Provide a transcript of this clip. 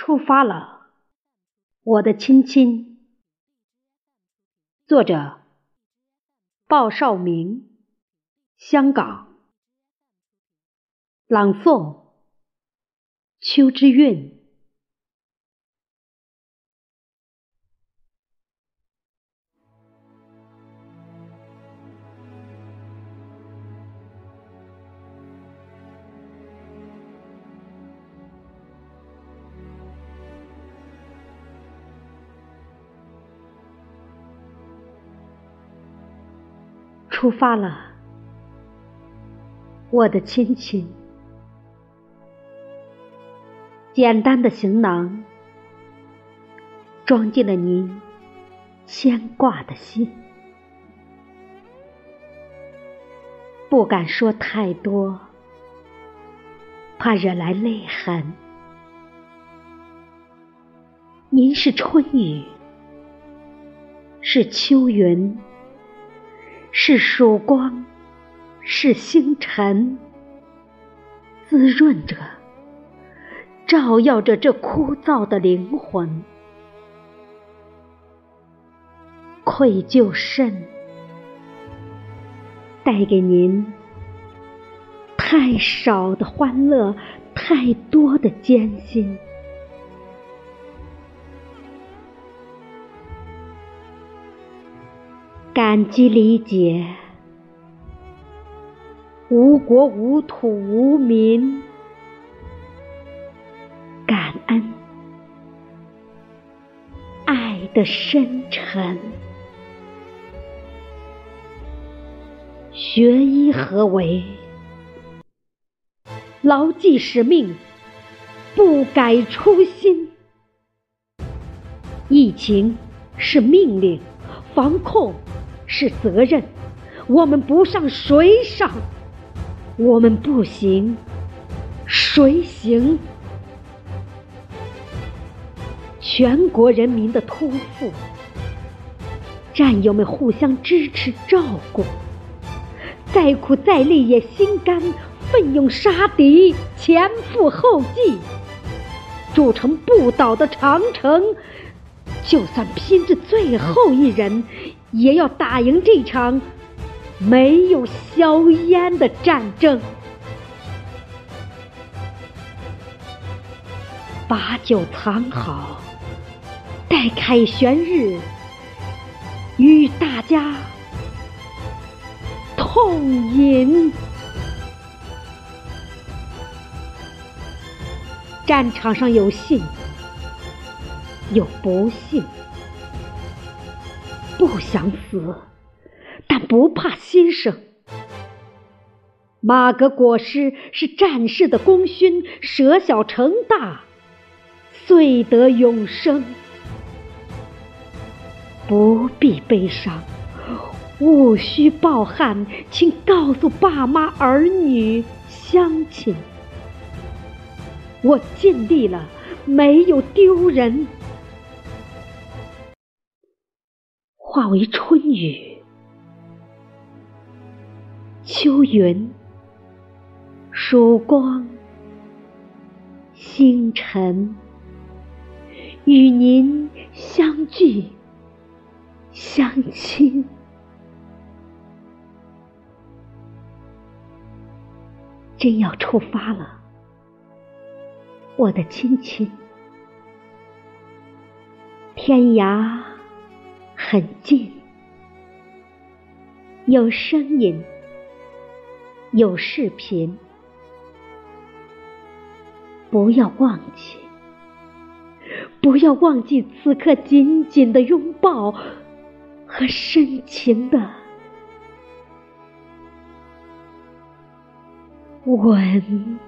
出发了，我的亲亲。作者：鲍少明，香港。朗诵：秋之韵。出发了，我的亲亲。简单的行囊，装进了您牵挂的心。不敢说太多，怕惹来泪痕。您是春雨，是秋云。是曙光，是星辰，滋润着，照耀着这枯燥的灵魂。愧疚甚，带给您太少的欢乐，太多的艰辛。感激理解，无国无土无民，感恩爱的深沉。学医何为？牢记使命，不改初心。疫情是命令，防控。是责任，我们不上谁上？我们不行，谁行？全国人民的托付，战友们互相支持照顾，再苦再累也心甘，奋勇杀敌，前赴后继，筑成不倒的长城。就算拼着最后一人。也要打赢这场没有硝烟的战争。把酒藏好，待凯旋日与大家痛饮。战场上有幸，有不幸。不想死，但不怕牺牲。马革裹尸是战士的功勋，舍小成大，遂得永生。不必悲伤，勿需抱憾，请告诉爸妈、儿女、乡亲，我尽力了，没有丢人。化为春雨、秋云、曙光、星辰，与您相聚、相亲。真要出发了，我的亲亲，天涯。很近，有声音，有视频，不要忘记，不要忘记此刻紧紧的拥抱和深情的吻。